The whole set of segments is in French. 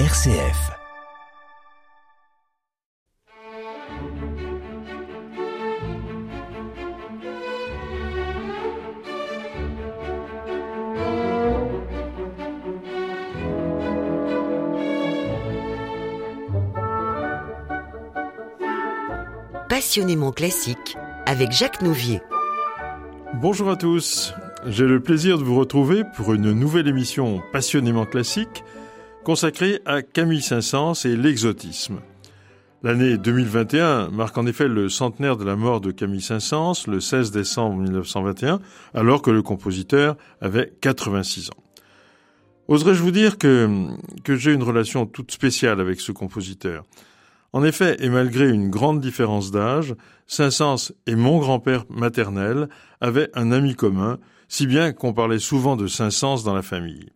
RCF. Passionnément classique avec Jacques Nouvier. Bonjour à tous, j'ai le plaisir de vous retrouver pour une nouvelle émission passionnément classique consacrée à Camille Saint-Saëns et l'exotisme. L'année 2021 marque en effet le centenaire de la mort de Camille Saint-Saëns le 16 décembre 1921, alors que le compositeur avait 86 ans. Oserais-je vous dire que, que j'ai une relation toute spéciale avec ce compositeur? En effet, et malgré une grande différence d'âge, Saint-Saëns et mon grand-père maternel avaient un ami commun, si bien qu'on parlait souvent de Saint-Saëns dans la famille.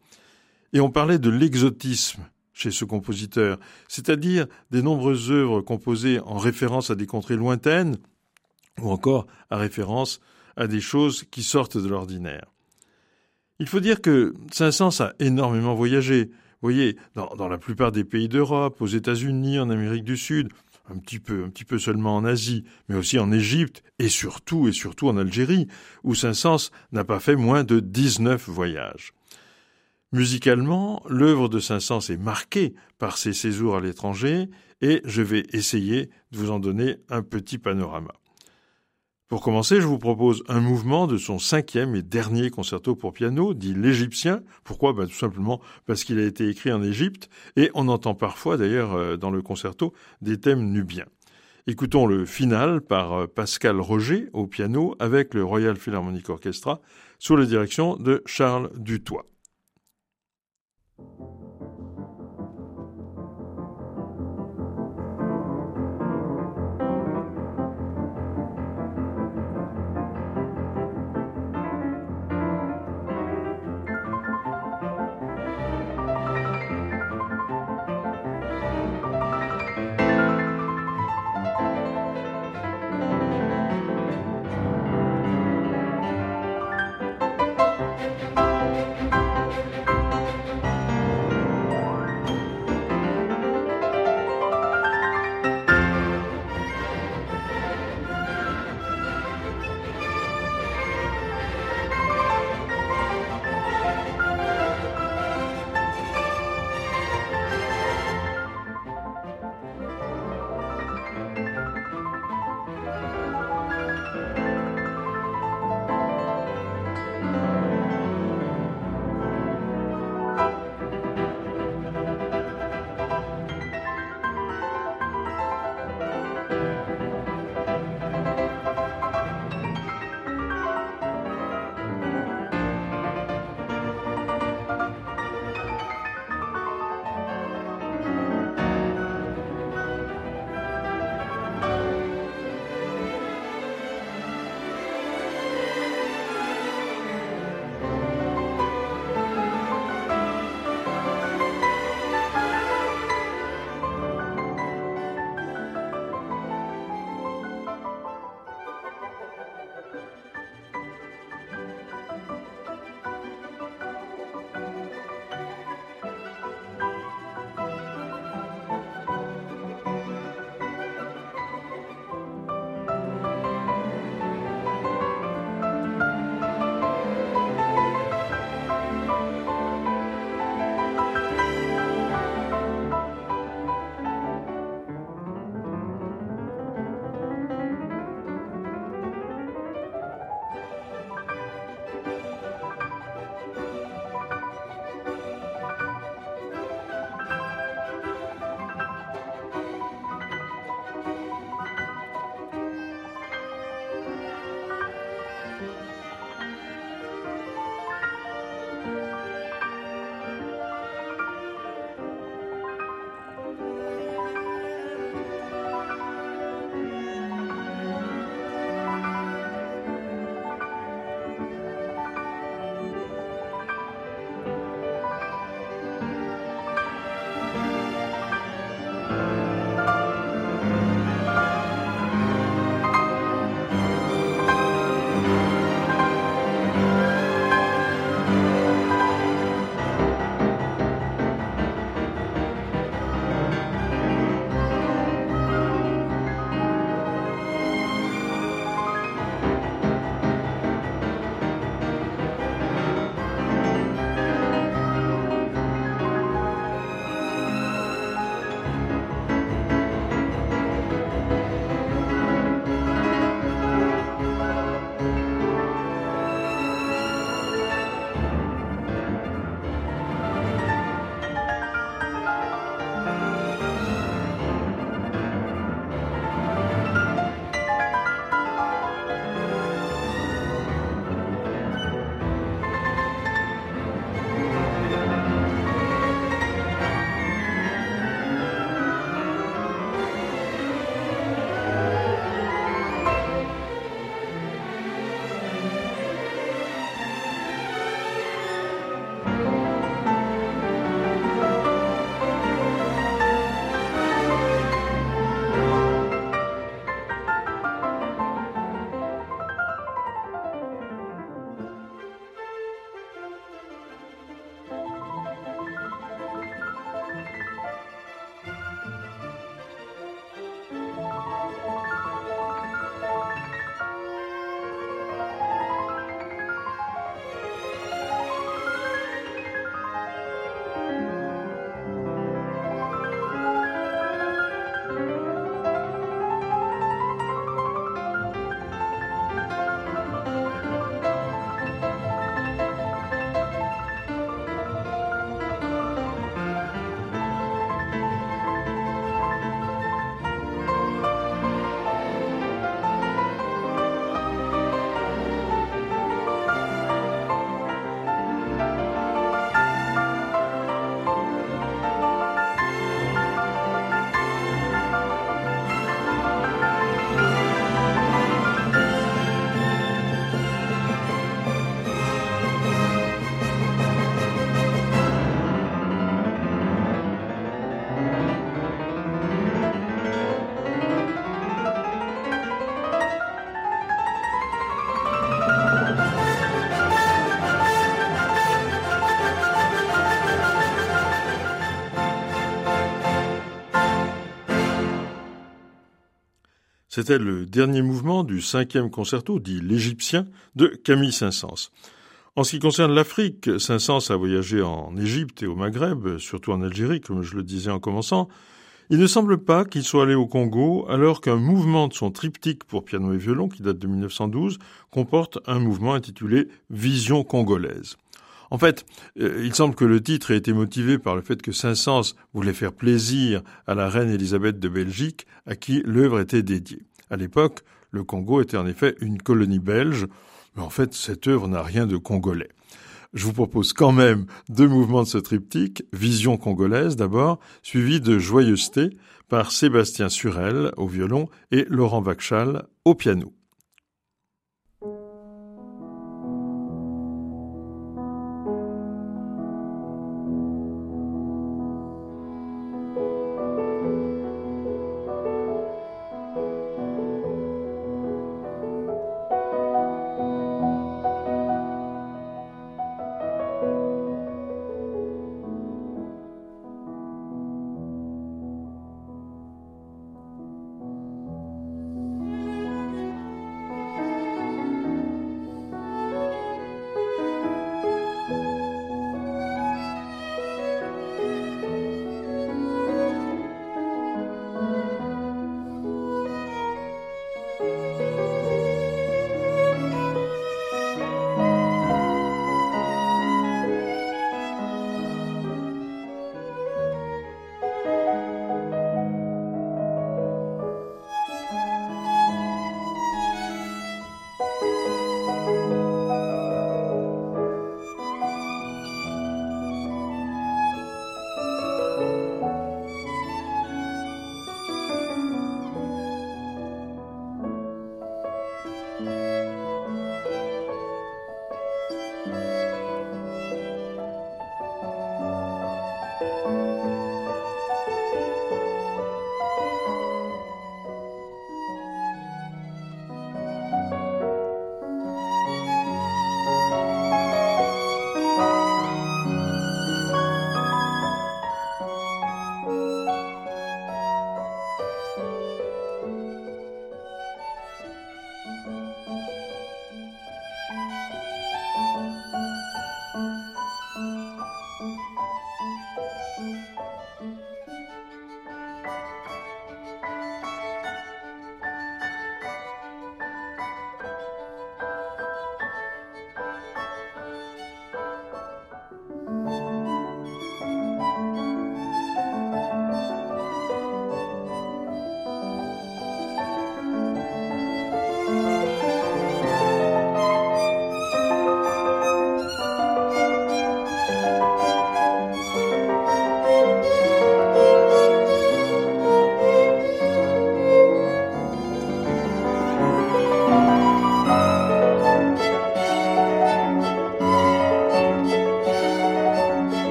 Et on parlait de l'exotisme chez ce compositeur, c'est-à-dire des nombreuses œuvres composées en référence à des contrées lointaines, ou encore à référence à des choses qui sortent de l'ordinaire. Il faut dire que Saint-Saëns a énormément voyagé, vous voyez, dans, la plupart des pays d'Europe, aux États-Unis, en Amérique du Sud, un petit peu, un petit peu seulement en Asie, mais aussi en Égypte, et surtout, et surtout en Algérie, où Saint-Saëns n'a pas fait moins de 19 voyages. Musicalement, l'œuvre de Saint-Saëns est marquée par ses séjours à l'étranger, et je vais essayer de vous en donner un petit panorama. Pour commencer, je vous propose un mouvement de son cinquième et dernier concerto pour piano, dit l'Égyptien. Pourquoi? Ben, Tout simplement parce qu'il a été écrit en Égypte, et on entend parfois d'ailleurs euh, dans le concerto des thèmes nubiens. Écoutons le final par euh, Pascal Roger au piano avec le Royal Philharmonic Orchestra sous la direction de Charles Dutoit. thank you C'était le dernier mouvement du cinquième concerto, dit l'Égyptien, de Camille Saint-Saëns. En ce qui concerne l'Afrique, Saint-Saëns a voyagé en Égypte et au Maghreb, surtout en Algérie, comme je le disais en commençant. Il ne semble pas qu'il soit allé au Congo, alors qu'un mouvement de son triptyque pour piano et violon, qui date de 1912, comporte un mouvement intitulé Vision congolaise. En fait, euh, il semble que le titre ait été motivé par le fait que Saint-Saëns voulait faire plaisir à la reine Élisabeth de Belgique, à qui l'œuvre était dédiée. À l'époque, le Congo était en effet une colonie belge, mais en fait, cette œuvre n'a rien de congolais. Je vous propose quand même deux mouvements de ce triptyque, Vision congolaise d'abord, suivi de Joyeuseté par Sébastien Surel au violon et Laurent Vachal au piano.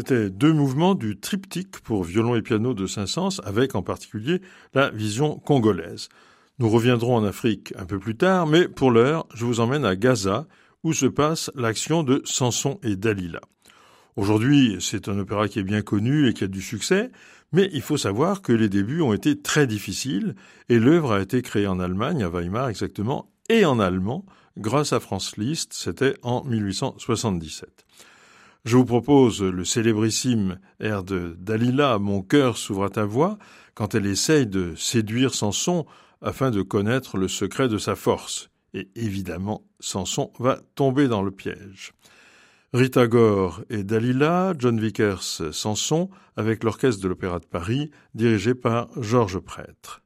C'était deux mouvements du triptyque pour violon et piano de Saint-Saëns, avec en particulier la vision congolaise. Nous reviendrons en Afrique un peu plus tard, mais pour l'heure, je vous emmène à Gaza, où se passe l'action de Samson et Dalila. Aujourd'hui, c'est un opéra qui est bien connu et qui a du succès, mais il faut savoir que les débuts ont été très difficiles et l'œuvre a été créée en Allemagne, à Weimar exactement, et en allemand, grâce à Franz Liszt, c'était en 1877. Je vous propose le célébrissime air de Dalila, Mon cœur s'ouvre à ta voix, quand elle essaye de séduire Samson afin de connaître le secret de sa force. Et évidemment, Samson va tomber dans le piège. Rita Gore et Dalila, John Vickers, Samson, avec l'orchestre de l'Opéra de Paris, dirigé par Georges Prêtre.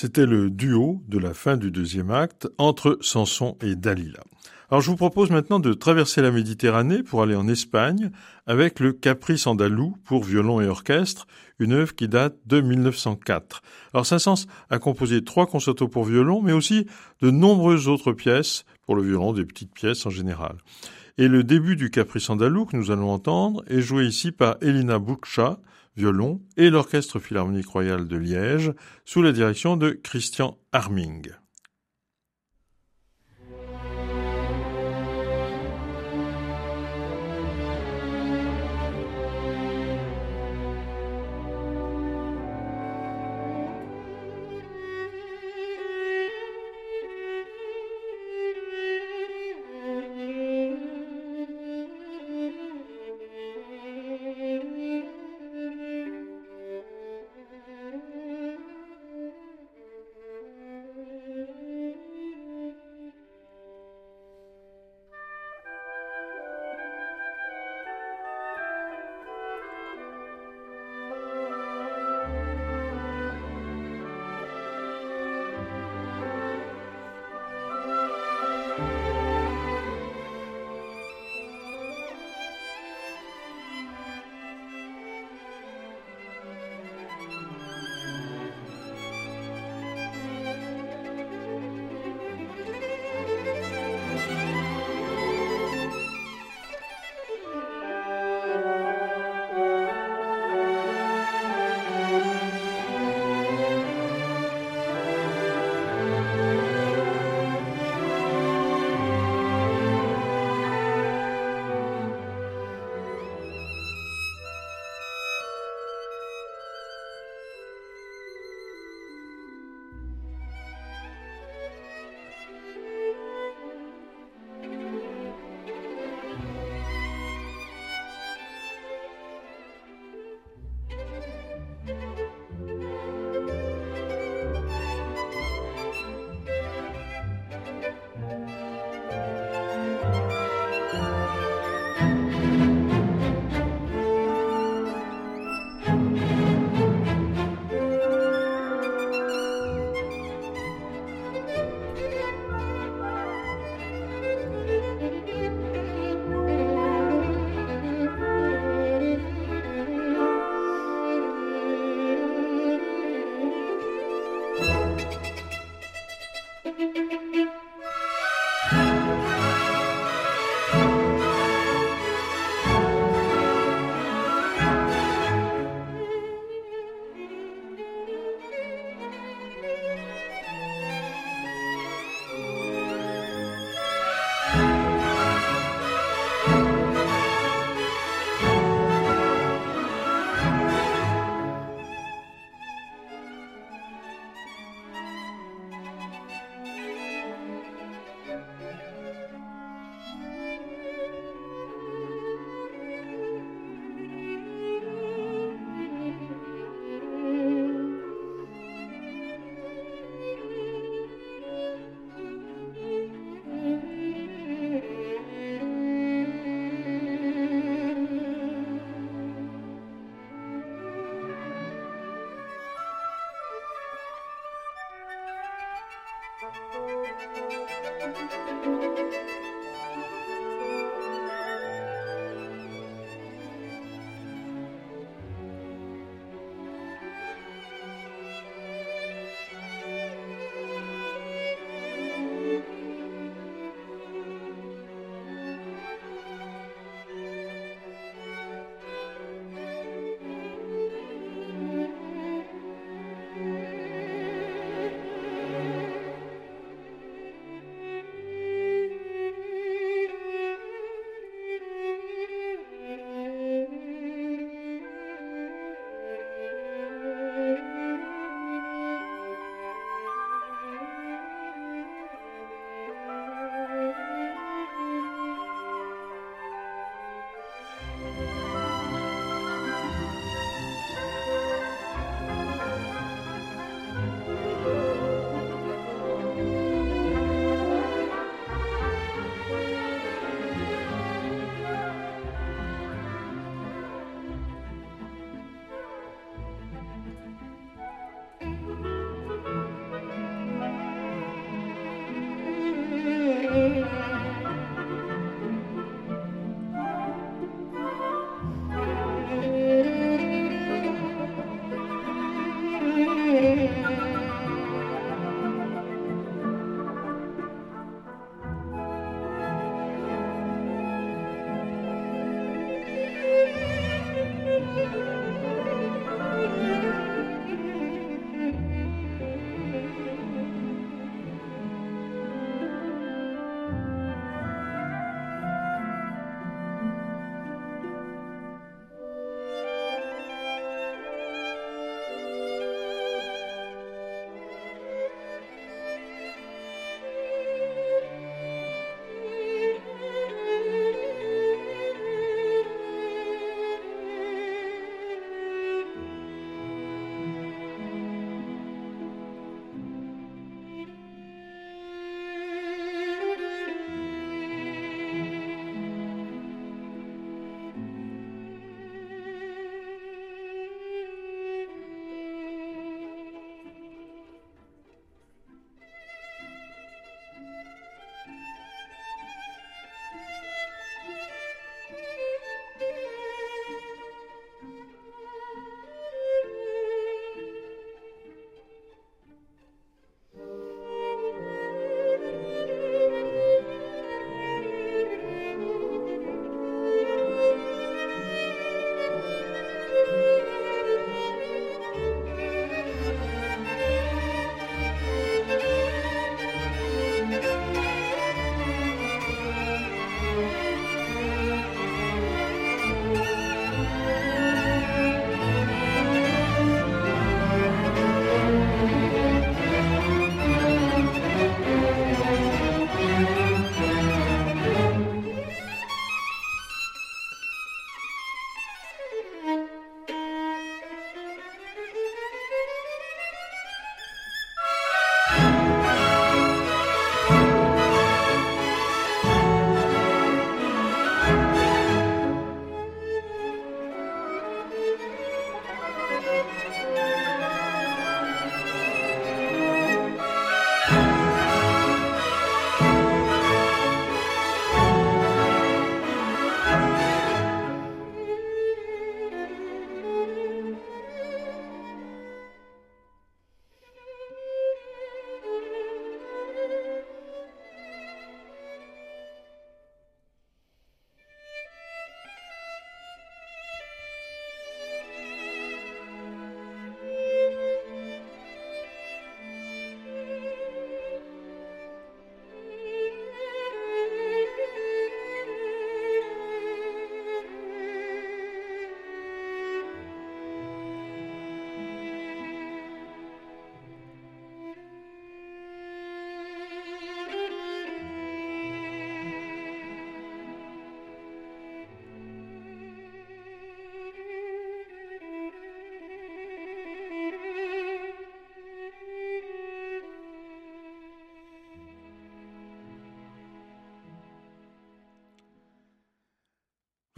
C'était le duo de la fin du deuxième acte entre Samson et Dalila. Alors je vous propose maintenant de traverser la Méditerranée pour aller en Espagne avec le Caprice andalou pour violon et orchestre, une œuvre qui date de 1904. Alors Saint-Saëns a composé trois concertos pour violon, mais aussi de nombreuses autres pièces pour le violon, des petites pièces en général. Et le début du Caprice andalou que nous allons entendre est joué ici par Elina Boukcha, violon, et l'Orchestre Philharmonique Royal de Liège, sous la direction de Christian Arming.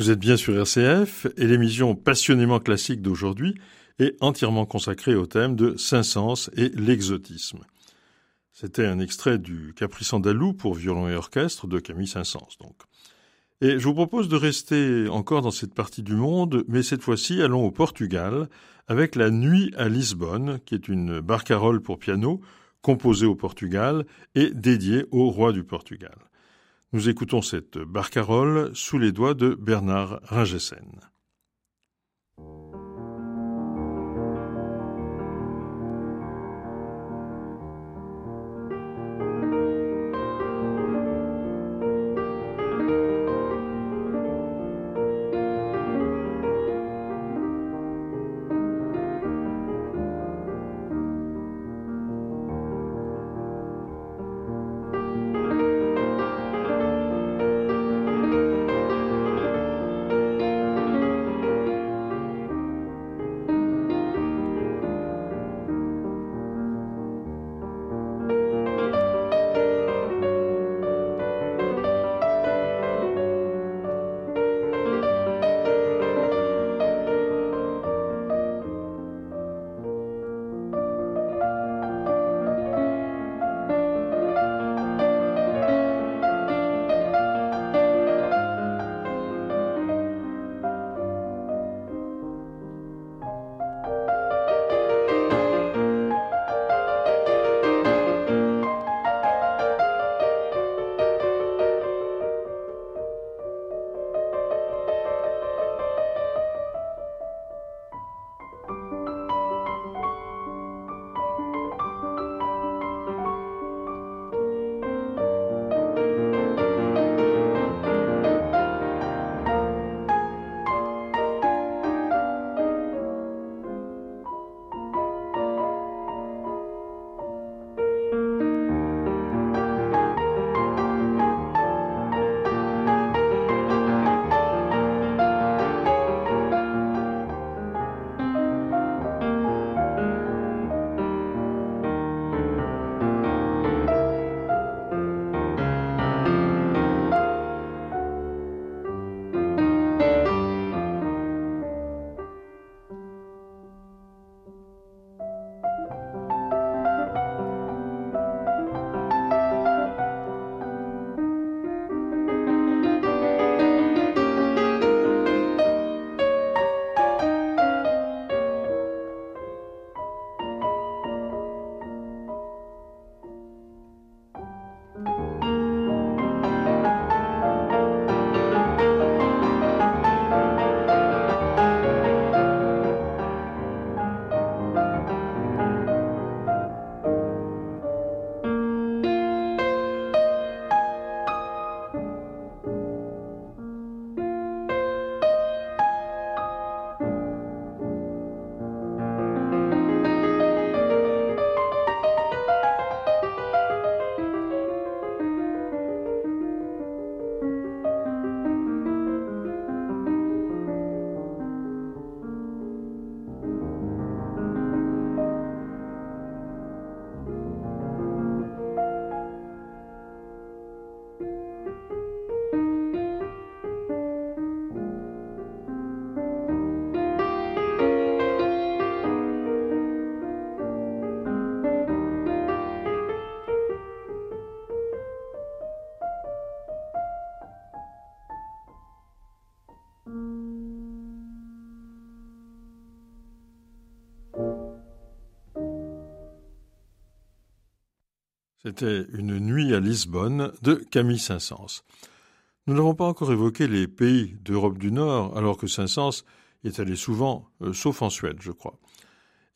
Vous êtes bien sur RCF et l'émission Passionnément classique d'aujourd'hui est entièrement consacrée au thème de Saint-Saëns et l'exotisme. C'était un extrait du Caprice andalou pour violon et orchestre de Camille Saint-Saëns donc. Et je vous propose de rester encore dans cette partie du monde, mais cette fois-ci allons au Portugal avec la Nuit à Lisbonne, qui est une barcarolle pour piano composée au Portugal et dédiée au roi du Portugal. Nous écoutons cette barcarolle sous les doigts de Bernard Ringessen. C'était Une nuit à Lisbonne de Camille Saint-Saëns. Nous n'avons pas encore évoqué les pays d'Europe du Nord, alors que Saint-Saëns est allé souvent, euh, sauf en Suède, je crois.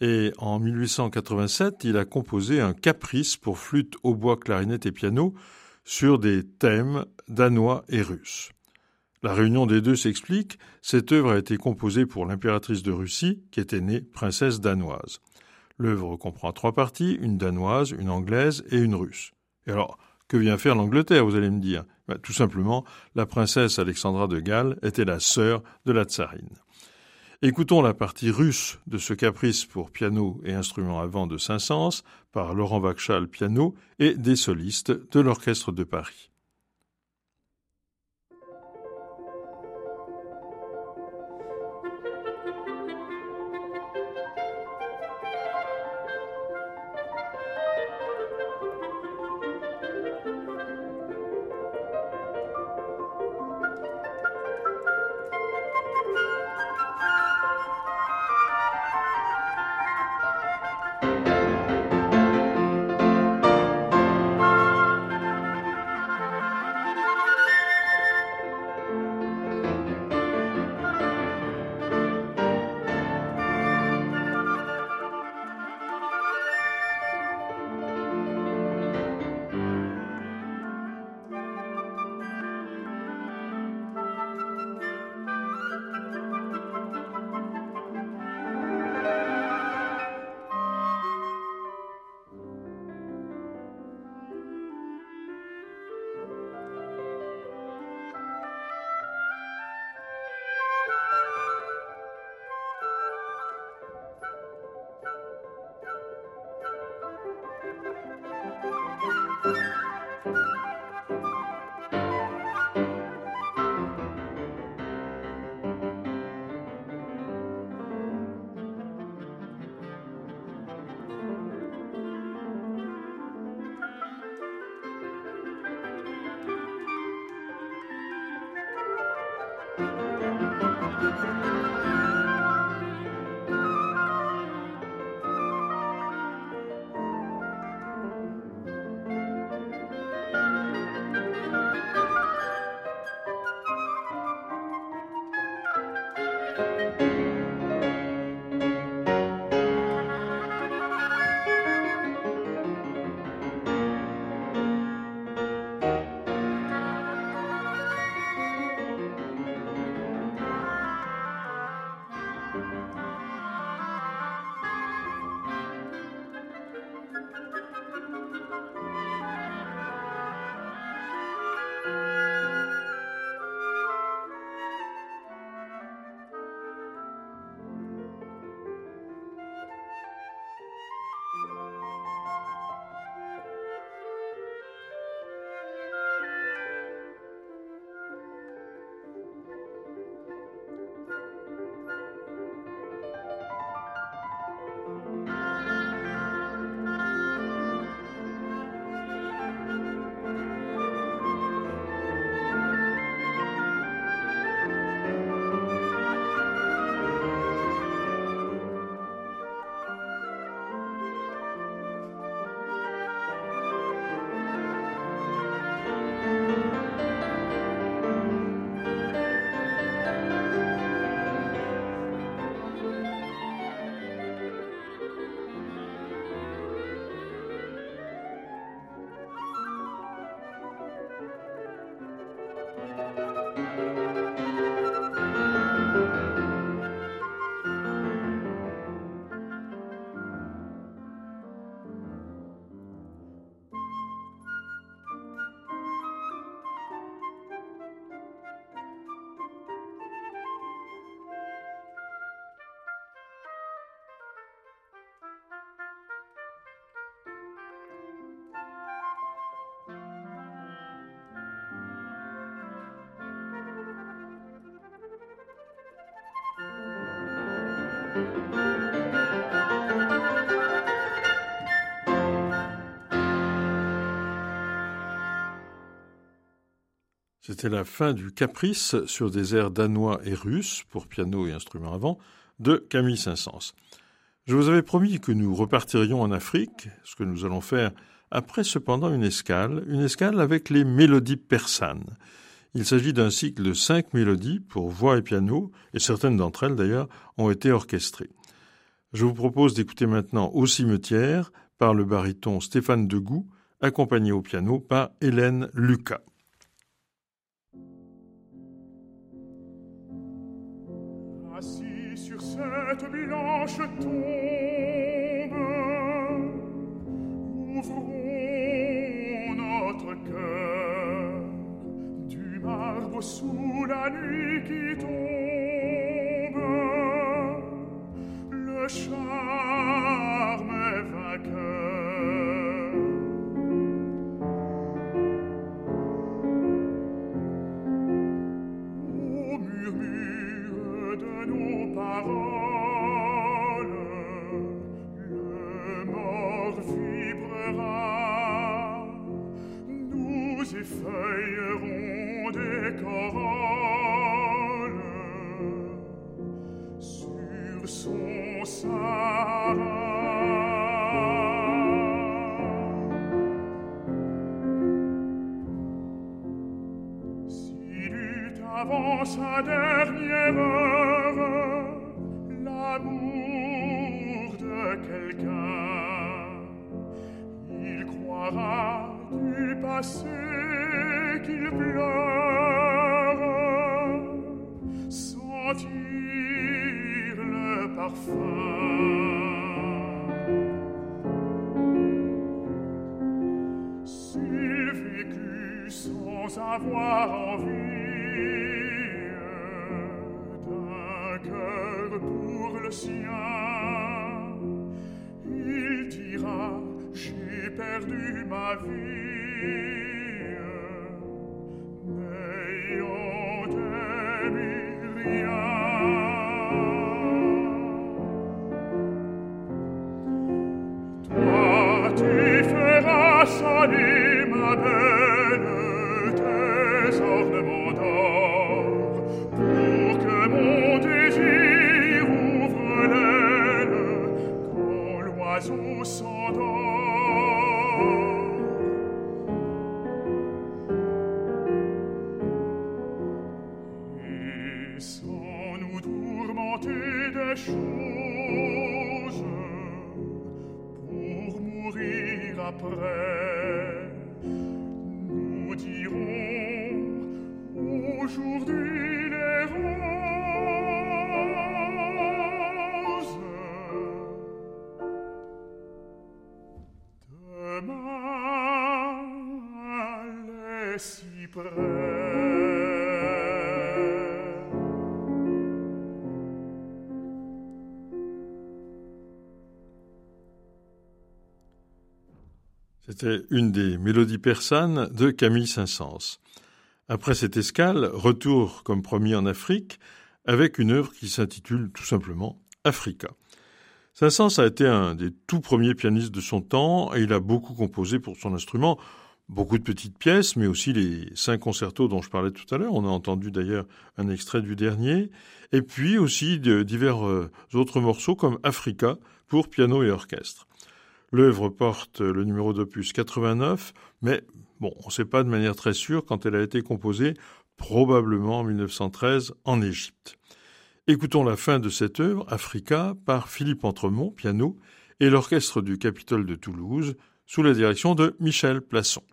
Et en 1887, il a composé un caprice pour flûte, hautbois, clarinette et piano sur des thèmes danois et russes. La réunion des deux s'explique, cette œuvre a été composée pour l'impératrice de Russie, qui était née princesse danoise. L'œuvre comprend trois parties, une danoise, une anglaise et une russe. Et alors, que vient faire l'Angleterre, vous allez me dire? Ben, Tout simplement, la princesse Alexandra de Galles était la sœur de la tsarine. Écoutons la partie russe de ce caprice pour piano et instruments avant de Saint-Saëns par Laurent Vachal piano et des solistes de l'Orchestre de Paris. C'était la fin du Caprice sur des airs danois et russes pour piano et instruments avant de Camille Saint-Saëns. Je vous avais promis que nous repartirions en Afrique, ce que nous allons faire après cependant une escale, une escale avec les mélodies persanes. Il s'agit d'un cycle de cinq mélodies pour voix et piano, et certaines d'entre elles d'ailleurs ont été orchestrées. Je vous propose d'écouter maintenant Au cimetière par le baryton Stéphane Degout, accompagné au piano par Hélène Lucas. cette blanche tombe suna nicito Une des mélodies persanes de Camille Saint-Saëns. Après cette escale, retour comme promis en Afrique, avec une œuvre qui s'intitule tout simplement Africa. Saint-Saëns a été un des tout premiers pianistes de son temps et il a beaucoup composé pour son instrument, beaucoup de petites pièces, mais aussi les cinq concertos dont je parlais tout à l'heure. On a entendu d'ailleurs un extrait du dernier, et puis aussi divers euh, autres morceaux comme Africa pour piano et orchestre. L'œuvre porte le numéro d'opus 89, mais bon, on ne sait pas de manière très sûre quand elle a été composée, probablement en 1913 en Égypte. Écoutons la fin de cette œuvre, Africa, par Philippe Entremont, piano, et l'orchestre du Capitole de Toulouse, sous la direction de Michel Plasson.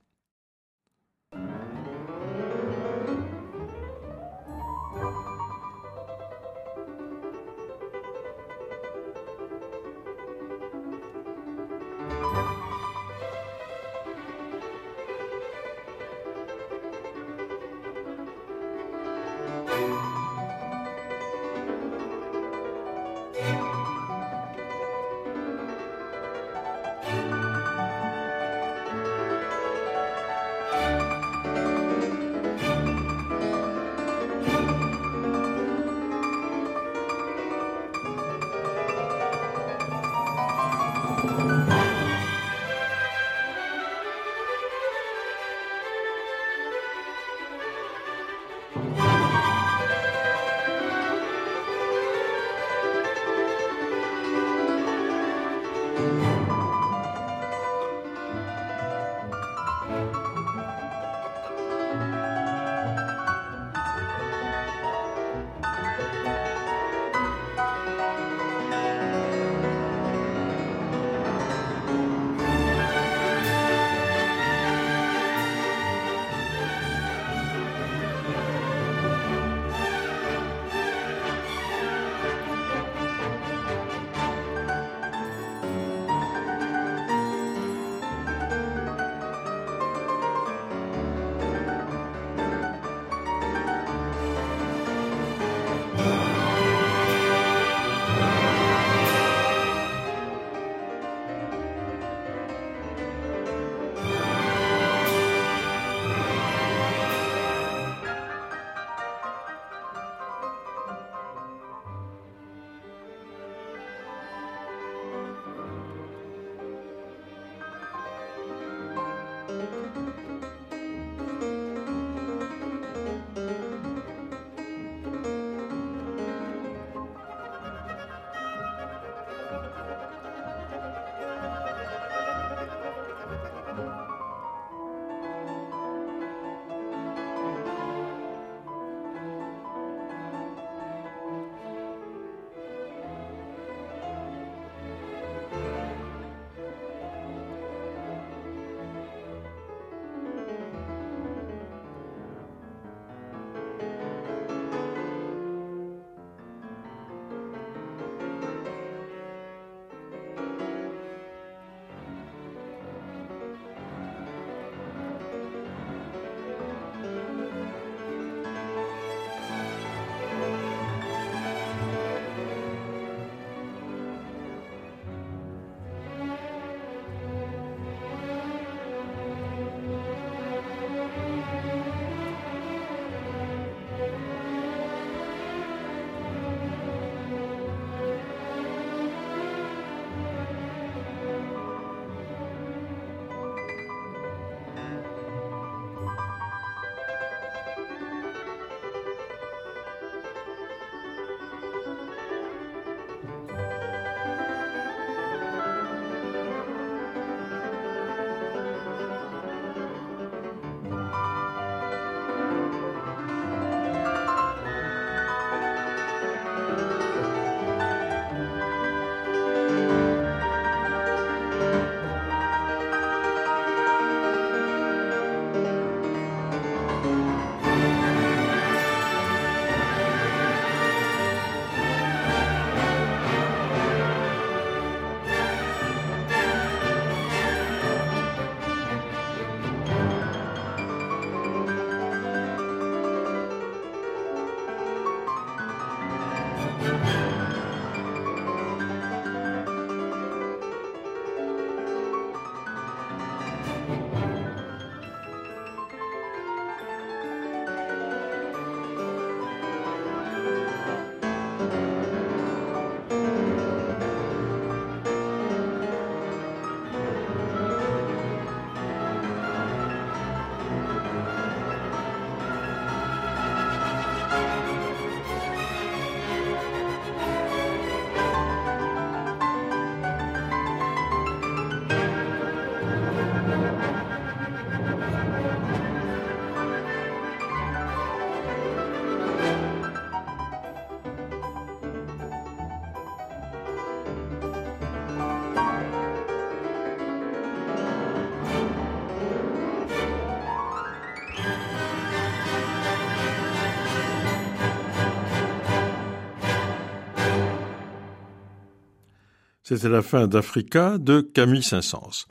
C'était la fin d'Africa de Camille Saint-Saëns.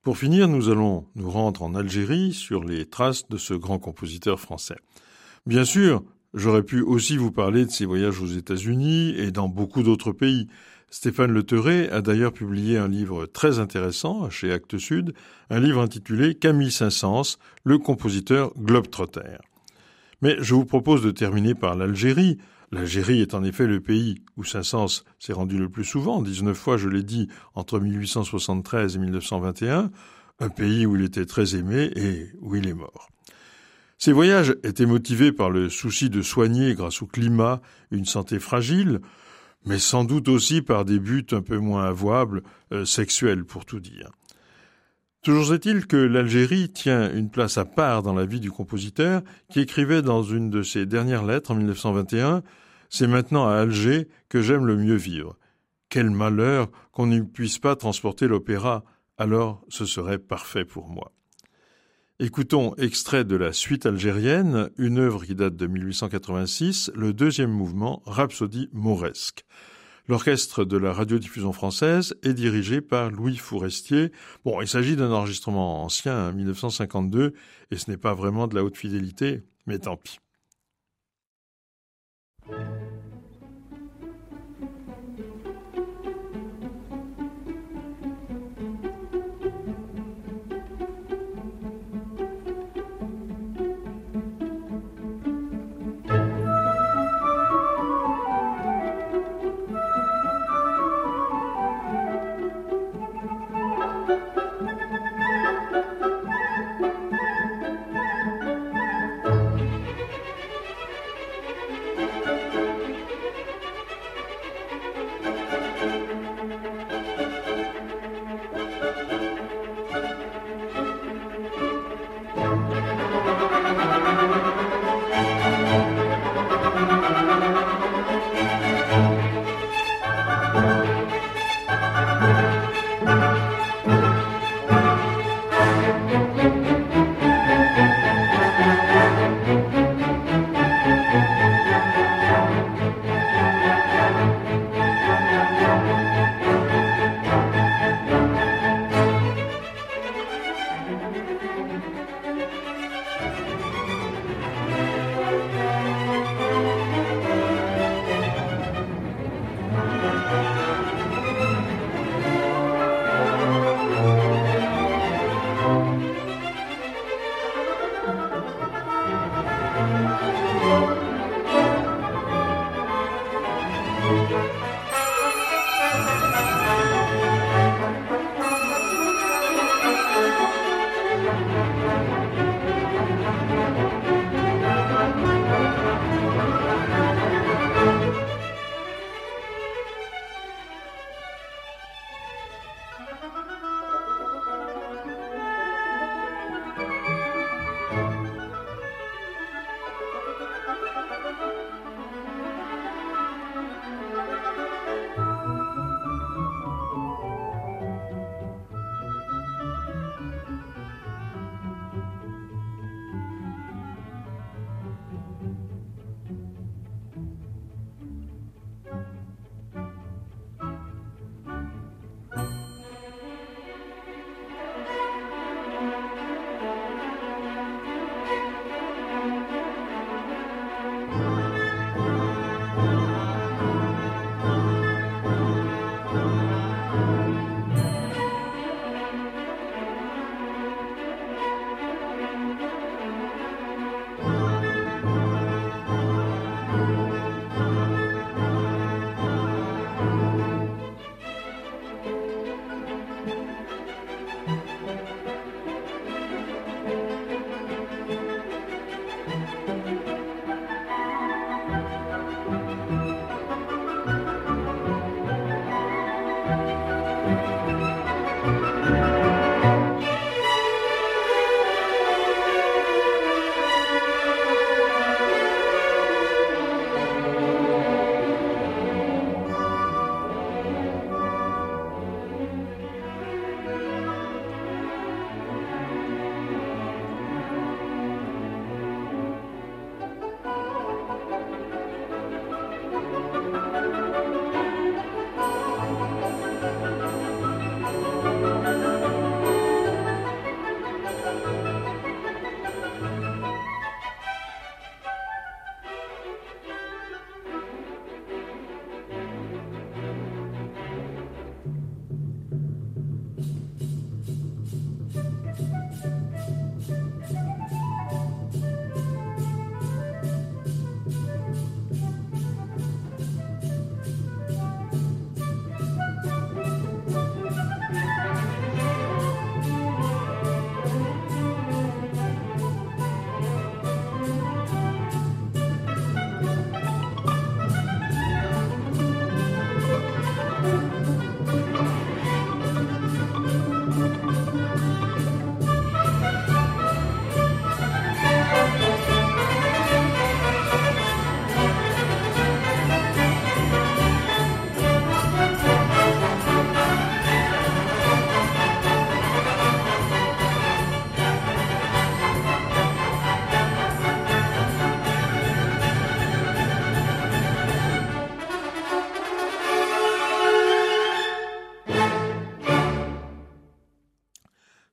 Pour finir, nous allons nous rendre en Algérie sur les traces de ce grand compositeur français. Bien sûr, j'aurais pu aussi vous parler de ses voyages aux États-Unis et dans beaucoup d'autres pays. Stéphane Le a d'ailleurs publié un livre très intéressant chez Actes Sud, un livre intitulé Camille Saint-Saëns, le compositeur globetrotter. Mais je vous propose de terminer par l'Algérie, L'Algérie est en effet le pays où Saint-Saëns s'est rendu le plus souvent, 19 fois, je l'ai dit, entre 1873 et 1921, un pays où il était très aimé et où il est mort. Ces voyages étaient motivés par le souci de soigner, grâce au climat, une santé fragile, mais sans doute aussi par des buts un peu moins avouables, euh, sexuels pour tout dire. Toujours est-il que l'Algérie tient une place à part dans la vie du compositeur, qui écrivait dans une de ses dernières lettres en 1921 C'est maintenant à Alger que j'aime le mieux vivre. Quel malheur qu'on ne puisse pas transporter l'opéra, alors ce serait parfait pour moi. Écoutons extrait de la suite algérienne, une œuvre qui date de 1886, le deuxième mouvement, Rhapsodie mauresque. L'orchestre de la radiodiffusion française est dirigé par Louis Fourestier. Bon, il s'agit d'un enregistrement ancien, 1952, et ce n'est pas vraiment de la haute fidélité, mais tant pis.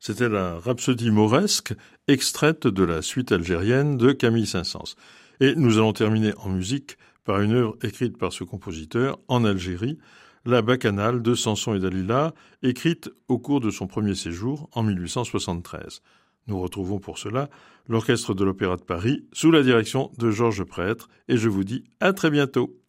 C'était la rhapsodie mauresque, extraite de la suite algérienne de Camille Saint-Saëns. Et nous allons terminer en musique par une œuvre écrite par ce compositeur en Algérie, la Bacchanale de Samson et Dalila, écrite au cours de son premier séjour en 1873. Nous retrouvons pour cela l'Orchestre de l'Opéra de Paris sous la direction de Georges Prêtre et je vous dis à très bientôt.